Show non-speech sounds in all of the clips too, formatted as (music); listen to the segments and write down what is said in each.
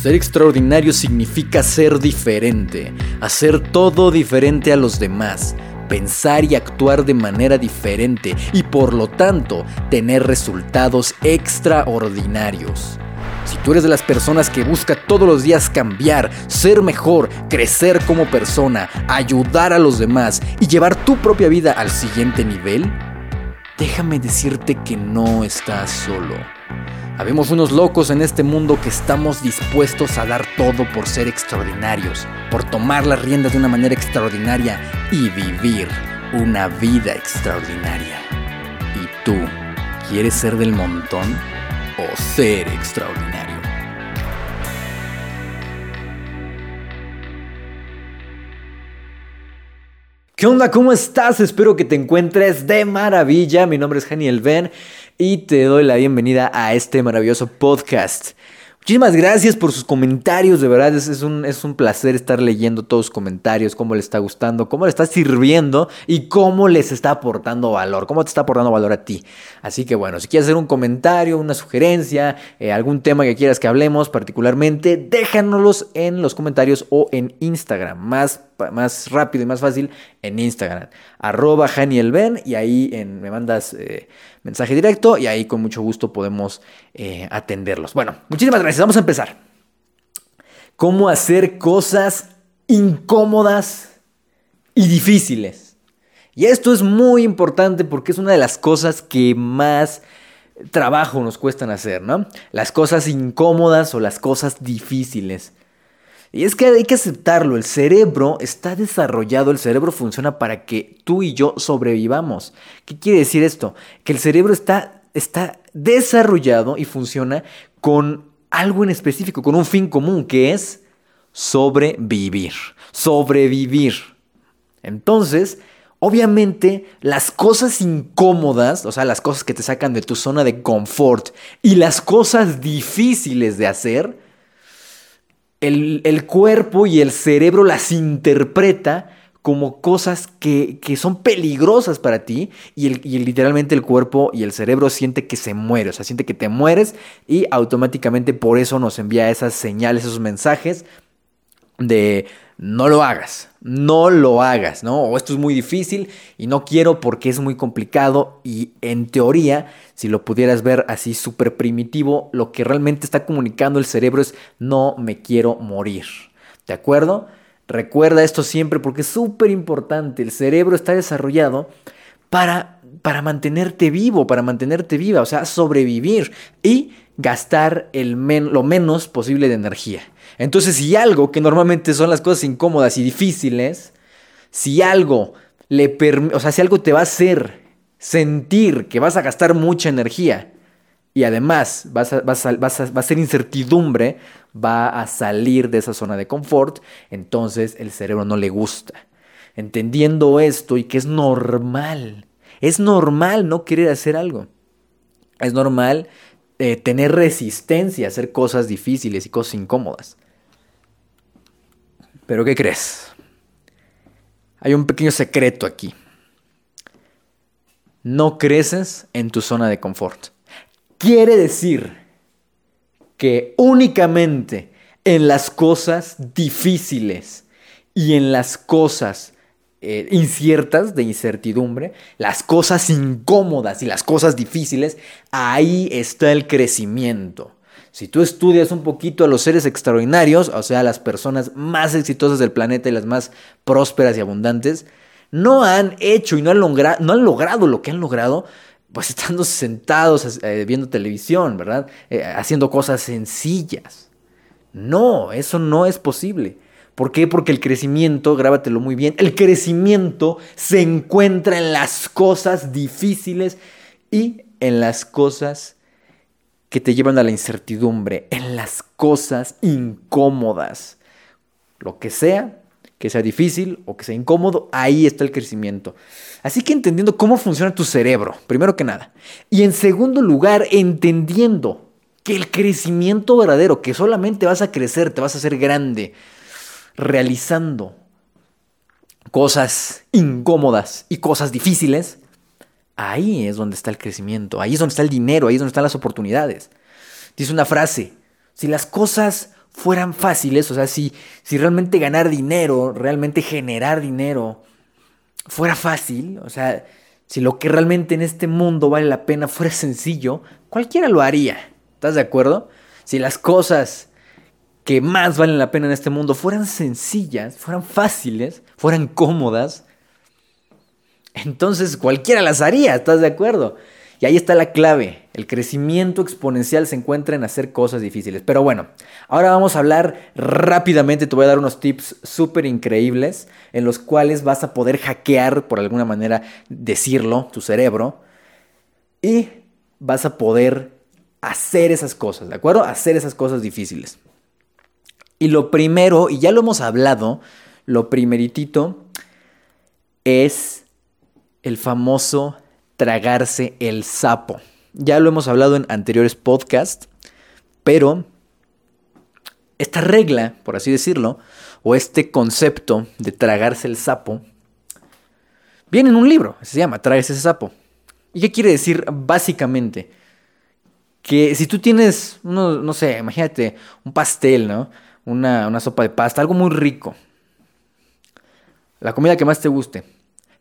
Ser extraordinario significa ser diferente, hacer todo diferente a los demás, pensar y actuar de manera diferente y por lo tanto tener resultados extraordinarios. Si tú eres de las personas que busca todos los días cambiar, ser mejor, crecer como persona, ayudar a los demás y llevar tu propia vida al siguiente nivel, déjame decirte que no estás solo. Habemos unos locos en este mundo que estamos dispuestos a dar todo por ser extraordinarios, por tomar las riendas de una manera extraordinaria y vivir una vida extraordinaria. ¿Y tú quieres ser del montón o ser extraordinario? ¿Qué onda? ¿Cómo estás? Espero que te encuentres de maravilla. Mi nombre es Janiel Ben y te doy la bienvenida a este maravilloso podcast. Muchísimas gracias por sus comentarios, de verdad es, un, es un placer estar leyendo todos sus comentarios, cómo les está gustando, cómo le está sirviendo y cómo les está aportando valor, cómo te está aportando valor a ti. Así que bueno, si quieres hacer un comentario, una sugerencia, eh, algún tema que quieras que hablemos particularmente, déjanoslos en los comentarios o en Instagram, más, más rápido y más fácil en Instagram, arroba Ben y ahí me mandas... Eh, mensaje directo y ahí con mucho gusto podemos eh, atenderlos. Bueno, muchísimas gracias. Vamos a empezar. ¿Cómo hacer cosas incómodas y difíciles? Y esto es muy importante porque es una de las cosas que más trabajo nos cuestan hacer, ¿no? Las cosas incómodas o las cosas difíciles. Y es que hay que aceptarlo, el cerebro está desarrollado, el cerebro funciona para que tú y yo sobrevivamos. ¿Qué quiere decir esto? Que el cerebro está, está desarrollado y funciona con algo en específico, con un fin común, que es sobrevivir. Sobrevivir. Entonces, obviamente, las cosas incómodas, o sea, las cosas que te sacan de tu zona de confort y las cosas difíciles de hacer, el, cuerpo y el cerebro las interpreta como cosas que, son peligrosas para ti y, literalmente el cuerpo y el cerebro siente que se muere, o sea, siente que te mueres y automáticamente por eso nos envía esas señales, esos mensajes de no lo hagas, no lo hagas, ¿no? O esto es muy difícil y no quiero porque es muy complicado y en teoría, si lo pudieras ver así súper primitivo, lo que realmente está comunicando el cerebro es no me quiero morir, ¿de acuerdo? Recuerda esto siempre porque es súper importante, el cerebro está desarrollado para, para mantenerte vivo, para mantenerte viva, o sea, sobrevivir y gastar el lo menos posible de energía. Entonces, si algo, que normalmente son las cosas incómodas y difíciles, si algo le o sea, si algo te va a hacer sentir que vas a gastar mucha energía y además vas a, va a ser incertidumbre, va a salir de esa zona de confort, entonces el cerebro no le gusta. Entendiendo esto y que es normal, es normal no querer hacer algo. Es normal eh, tener resistencia a hacer cosas difíciles y cosas incómodas. Pero ¿qué crees? Hay un pequeño secreto aquí. No creces en tu zona de confort. Quiere decir que únicamente en las cosas difíciles y en las cosas eh, inciertas de incertidumbre, las cosas incómodas y las cosas difíciles, ahí está el crecimiento. Si tú estudias un poquito a los seres extraordinarios, o sea, las personas más exitosas del planeta y las más prósperas y abundantes, no han hecho y no han, no han logrado lo que han logrado, pues estando sentados eh, viendo televisión, ¿verdad? Eh, haciendo cosas sencillas. No, eso no es posible. ¿Por qué? Porque el crecimiento, grábatelo muy bien, el crecimiento se encuentra en las cosas difíciles y en las cosas que te llevan a la incertidumbre, en las cosas incómodas. Lo que sea, que sea difícil o que sea incómodo, ahí está el crecimiento. Así que entendiendo cómo funciona tu cerebro, primero que nada. Y en segundo lugar, entendiendo que el crecimiento verdadero, que solamente vas a crecer, te vas a hacer grande, realizando cosas incómodas y cosas difíciles, Ahí es donde está el crecimiento, ahí es donde está el dinero, ahí es donde están las oportunidades. Dice una frase, si las cosas fueran fáciles, o sea, si, si realmente ganar dinero, realmente generar dinero fuera fácil, o sea, si lo que realmente en este mundo vale la pena fuera sencillo, cualquiera lo haría. ¿Estás de acuerdo? Si las cosas que más valen la pena en este mundo fueran sencillas, fueran fáciles, fueran cómodas, entonces cualquiera las haría, ¿estás de acuerdo? Y ahí está la clave. El crecimiento exponencial se encuentra en hacer cosas difíciles. Pero bueno, ahora vamos a hablar rápidamente. Te voy a dar unos tips súper increíbles en los cuales vas a poder hackear, por alguna manera decirlo, tu cerebro. Y vas a poder hacer esas cosas, ¿de acuerdo? Hacer esas cosas difíciles. Y lo primero, y ya lo hemos hablado, lo primeritito es el famoso tragarse el sapo. Ya lo hemos hablado en anteriores podcasts, pero esta regla, por así decirlo, o este concepto de tragarse el sapo, viene en un libro, se llama Tragarse ese sapo. ¿Y qué quiere decir básicamente? Que si tú tienes, no sé, imagínate un pastel, ¿no? Una, una sopa de pasta, algo muy rico. La comida que más te guste.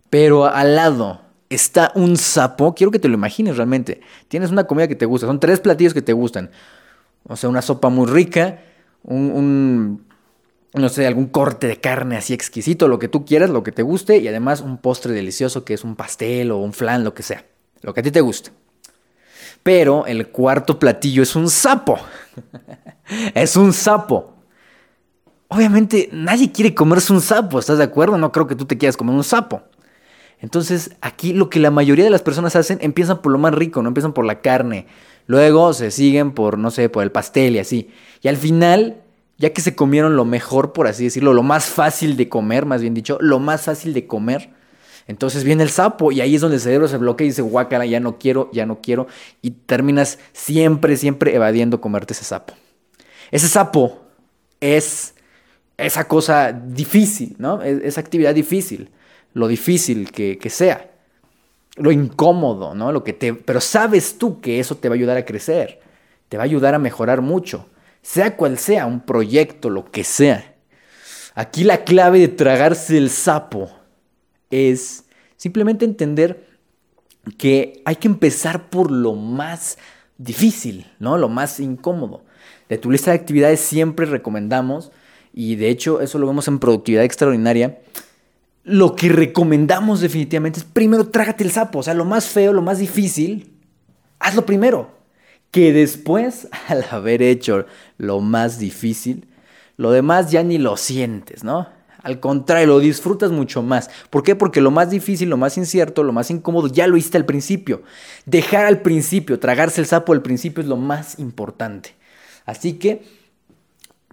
Pero al lado está un sapo, quiero que te lo imagines realmente. Tienes una comida que te gusta, son tres platillos que te gustan. O sea, una sopa muy rica, un, no sé, algún corte de carne así exquisito, lo que tú quieras, lo que te guste, y además un postre delicioso que es un pastel o un flan, lo que sea, lo que a ti te guste. Pero el cuarto platillo es un sapo. (laughs) es un sapo. Obviamente nadie quiere comerse un sapo, ¿estás de acuerdo? No creo que tú te quieras comer un sapo. Entonces, aquí lo que la mayoría de las personas hacen, empiezan por lo más rico, no empiezan por la carne. Luego se siguen por, no sé, por el pastel y así. Y al final, ya que se comieron lo mejor, por así decirlo, lo más fácil de comer, más bien dicho, lo más fácil de comer, entonces viene el sapo y ahí es donde el cerebro se bloquea y dice, guácala, ya no quiero, ya no quiero. Y terminas siempre, siempre evadiendo comerte ese sapo. Ese sapo es esa cosa difícil, ¿no? Esa actividad difícil lo difícil que, sea, lo incómodo, ¿no? Lo que te, pero sabes tú que eso te va a ayudar a crecer, te va a ayudar a mejorar mucho, sea cual sea, un proyecto, lo que sea. Aquí la clave de tragarse el sapo es simplemente entender que hay que empezar por lo más difícil, ¿no? Lo más incómodo. De tu lista de actividades siempre recomendamos, y de hecho eso lo vemos en productividad extraordinaria, lo que recomendamos definitivamente es primero trágate el sapo. O sea, lo más feo, lo más difícil, hazlo primero. Que después, (laughs) al haber hecho lo más difícil, lo demás ya ni lo sientes, ¿no? Al contrario, lo disfrutas mucho más. ¿Por qué? Porque lo más difícil, lo más incierto, lo más incómodo, ya lo hiciste al principio. Dejar al principio, tragarse el sapo al principio es lo más importante. Así que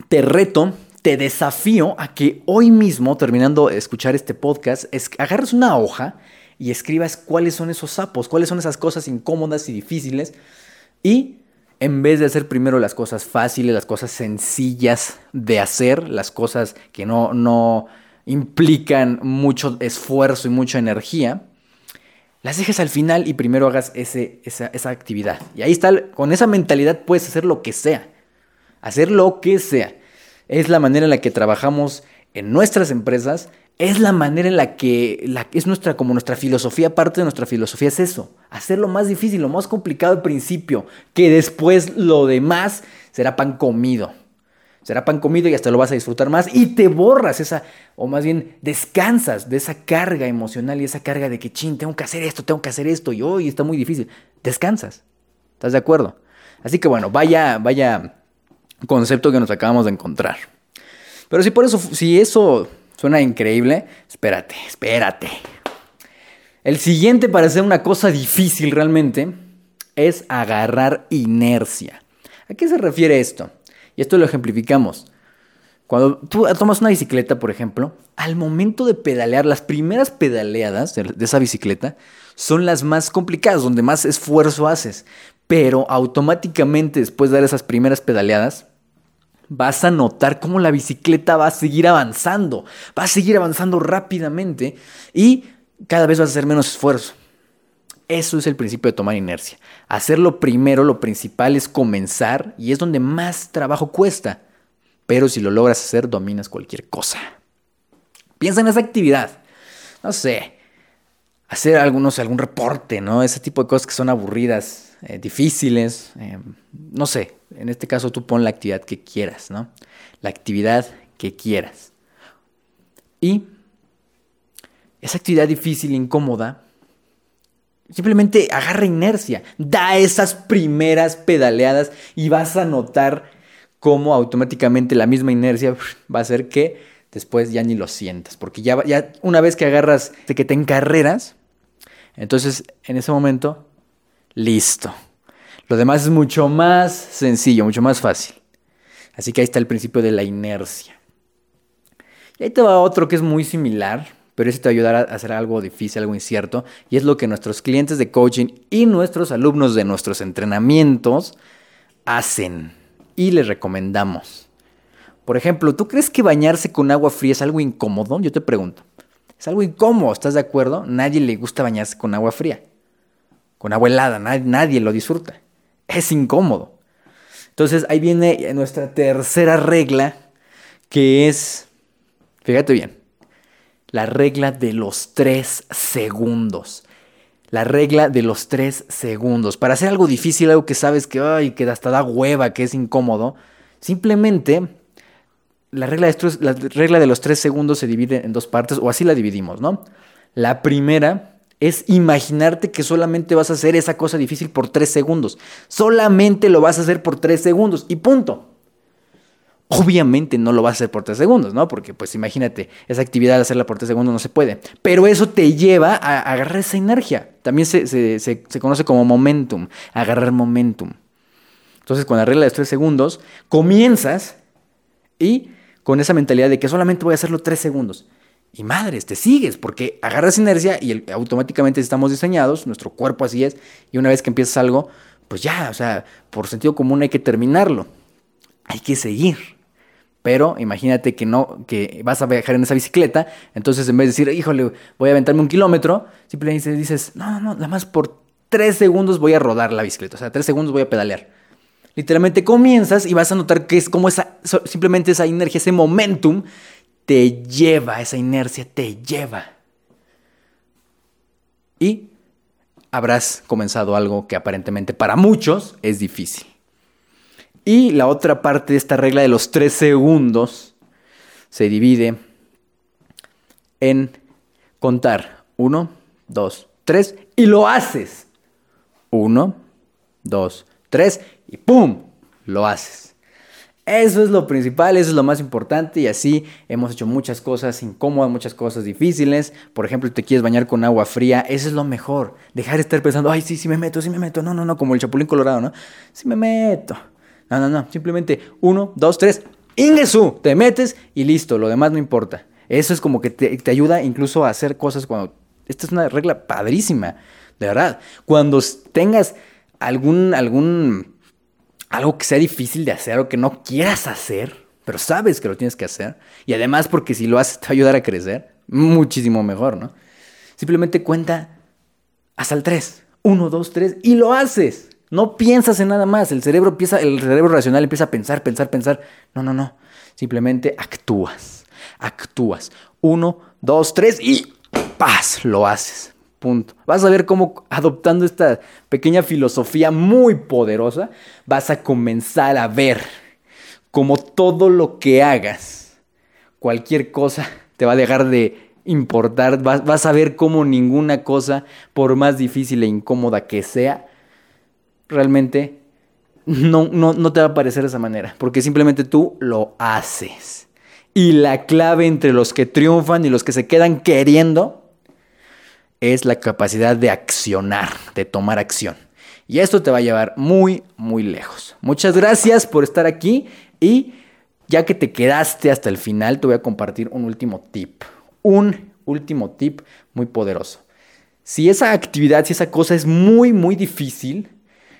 te reto te desafío a que hoy mismo, terminando de escuchar este podcast, es, agarres una hoja y escribas cuáles son esos sapos, cuáles son esas cosas incómodas y difíciles. Y en vez de hacer primero las cosas fáciles, las cosas sencillas de hacer, las cosas que no, no implican mucho esfuerzo y mucha energía, las dejes al final y primero hagas ese, esa, esa actividad. Y ahí está, con esa mentalidad puedes hacer lo que sea. Hacer lo que sea es la manera en la que trabajamos en nuestras empresas, es la manera en la que es nuestra como nuestra filosofía, parte de nuestra filosofía es eso, hacer lo más difícil, lo más complicado al principio, que después lo demás será pan comido. Será pan comido y hasta lo vas a disfrutar más y te borras esa, o más bien descansas de esa carga emocional y esa carga de que, chin, tengo que hacer esto, tengo que hacer esto y hoy está muy difícil. Descansas. ¿Estás de acuerdo? Así que bueno, vaya, vaya concepto que nos acabamos de encontrar. Pero si por eso, si eso suena increíble, espérate, espérate. El siguiente para hacer una cosa difícil realmente es agarrar inercia. ¿A qué se refiere esto? Y esto lo ejemplificamos. Cuando tú tomas una bicicleta, por ejemplo, al momento de pedalear, las primeras pedaleadas de esa bicicleta son las más complicadas, donde más esfuerzo haces. Pero automáticamente después de dar esas primeras pedaleadas, vas a notar cómo la bicicleta va a seguir avanzando, va a seguir avanzando rápidamente y cada vez vas a hacer menos esfuerzo. Eso es el principio de tomar inercia. Hacerlo primero, lo principal es comenzar y es donde más trabajo cuesta. pero si lo logras hacer, dominas cualquier cosa. Piensa en esa actividad. No sé, hacer algunos, algún reporte, ¿no? Ese tipo de cosas que son aburridas, eh, difíciles. Eh, no sé, en este caso tú pon la actividad que quieras, ¿no? La actividad que quieras. Y esa actividad difícil, incómoda, simplemente agarra inercia, da esas primeras pedaleadas y vas a notar cómo automáticamente la misma inercia va a hacer que después ya ni lo sientas, porque ya, ya una vez que agarras, de que te encarreras, entonces en ese momento, listo. Lo demás es mucho más sencillo, mucho más fácil. Así que ahí está el principio de la inercia. Y ahí te va otro que es muy similar, pero ese te va a ayudar a hacer algo difícil, algo incierto, y es lo que nuestros clientes de coaching y nuestros alumnos de nuestros entrenamientos hacen y les recomendamos. Por ejemplo, ¿tú crees que bañarse con agua fría es algo incómodo? Yo te pregunto. Es algo incómodo, ¿estás de acuerdo? Nadie le gusta bañarse con agua fría. Con agua helada, nadie, lo disfruta. Es incómodo. Entonces ahí viene nuestra tercera regla, que es, fíjate bien, la regla de los tres segundos. La regla de los tres segundos. Para hacer algo difícil, algo que sabes que, ay, que hasta da hueva, que es incómodo, simplemente la regla, de la regla de los tres segundos se divide en dos partes, o así la dividimos, ¿no? La primera es imaginarte que solamente vas a hacer esa cosa difícil por tres segundos. Solamente lo vas a hacer por tres segundos y punto. Obviamente no lo vas a hacer por tres segundos, ¿no? Porque pues imagínate, esa actividad de hacerla por tres segundos no se puede. Pero eso te lleva a agarrar esa energía. También se, conoce como momentum, agarrar momentum. Entonces con la regla de los tres segundos, comienzas y con esa mentalidad de que solamente voy a hacerlo tres segundos. Y madres, te sigues, porque agarras inercia y automáticamente estamos diseñados, nuestro cuerpo así es, y una vez que empiezas algo, pues ya, o sea, por sentido común hay que terminarlo. Hay que seguir. Pero imagínate que no, que vas a viajar en esa bicicleta, entonces en vez de decir, híjole, voy a aventarme un kilómetro, simplemente dices, no, no, no, nada más por tres segundos voy a rodar la bicicleta, o sea, tres segundos voy a pedalear. Literalmente comienzas y vas a notar que es como esa, simplemente esa inergia, ese momentum, te lleva, esa inercia te lleva. Y habrás comenzado algo que aparentemente para muchos es difícil. Y la otra parte de esta regla de los tres segundos se divide en contar uno, dos, tres y lo haces. Uno, dos, tres y ¡pum! Lo haces. Eso es lo principal, eso es lo más importante y así hemos hecho muchas cosas incómodas, muchas cosas difíciles. Por ejemplo, te quieres bañar con agua fría, eso es lo mejor. Dejar de estar pensando, ay, sí, sí me meto, sí me meto. No, no, no, como el chapulín colorado, ¿no? Sí me meto. No, no, no. Simplemente uno, dos, tres. Ingesu. Te metes y listo. Lo demás no importa. Eso es como que te, ayuda incluso a hacer cosas cuando. Esta es una regla padrísima. De verdad. Cuando tengas algún. algún. Algo que sea difícil de hacer o que no quieras hacer. Pero sabes que lo tienes que hacer. Y además, porque si lo haces, te va a ayudar a crecer. Muchísimo mejor, ¿no? Simplemente cuenta hasta el 3. 1, 2, 3 y lo haces. No piensas en nada más. El cerebro empieza, el cerebro racional empieza a pensar, pensar, pensar. No, no, no. Simplemente actúas. Actúas. Uno, dos, tres y ¡paz! Lo haces. Vas a ver cómo adoptando esta pequeña filosofía muy poderosa, vas a comenzar a ver cómo todo lo que hagas, cualquier cosa, te va a dejar de importar. Vas, vas a ver cómo ninguna cosa, por más difícil e incómoda que sea, realmente no, no, no te va a parecer de esa manera, porque simplemente tú lo haces. Y la clave entre los que triunfan y los que se quedan queriendo es la capacidad de accionar, de tomar acción. Y esto te va a llevar muy, muy lejos. Muchas gracias por estar aquí y ya que te quedaste hasta el final, te voy a compartir un último tip. Un último tip muy poderoso. Si esa actividad, si esa cosa es muy, muy difícil,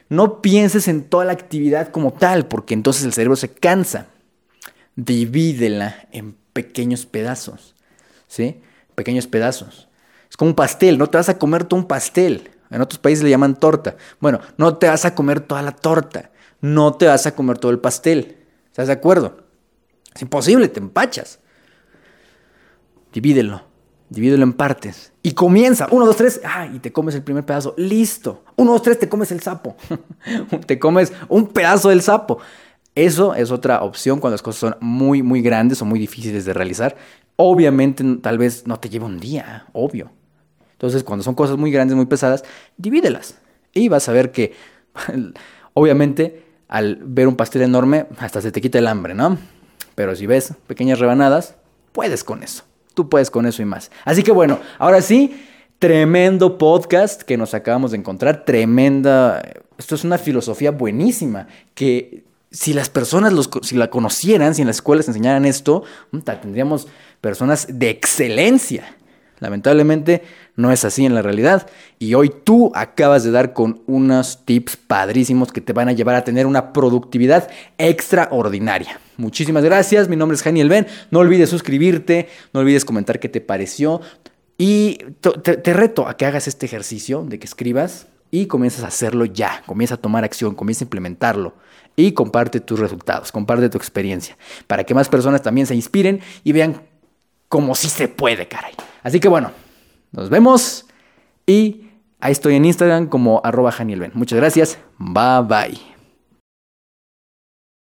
no pienses en toda la actividad como tal, porque entonces el cerebro se cansa. Divídela en pequeños pedazos, ¿sí? Pequeños pedazos. Es como un pastel, no te vas a comer todo un pastel. En otros países le llaman torta. Bueno, no te vas a comer toda la torta. No te vas a comer todo el pastel. ¿Estás de acuerdo? Es imposible, te empachas. Divídelo, divídelo en partes. Y comienza, uno, dos, tres, ah, y te comes el primer pedazo, listo. Uno, dos, tres, te comes el sapo. (laughs) te comes un pedazo del sapo. Eso es otra opción cuando las cosas son muy, muy grandes o muy difíciles de realizar. Obviamente, tal vez no te lleva un día, obvio. Entonces, cuando son cosas muy grandes, muy pesadas, divídelas. Y vas a ver que, (laughs) obviamente, al ver un pastel enorme, hasta se te quita el hambre, ¿no? Pero si ves pequeñas rebanadas, puedes con eso. Tú puedes con eso y más. Así que bueno, ahora sí, tremendo podcast que nos acabamos de encontrar. Tremenda. Esto es una filosofía buenísima que si las personas los, si la conocieran, si en las escuelas enseñaran esto, tendríamos personas de excelencia. Lamentablemente no es así en la realidad. Y hoy tú acabas de dar con unos tips padrísimos que te van a llevar a tener una productividad extraordinaria. Muchísimas gracias. Mi nombre es Janiel Ben. No olvides suscribirte, no olvides comentar qué te pareció. Y te, te reto a que hagas este ejercicio de que escribas y comienzas a hacerlo ya. Comienza a tomar acción, comienza a implementarlo y comparte tus resultados, comparte tu experiencia, para que más personas también se inspiren y vean cómo sí se puede, caray. Así que bueno, nos vemos y ahí estoy en Instagram como arroba Muchas gracias, bye bye.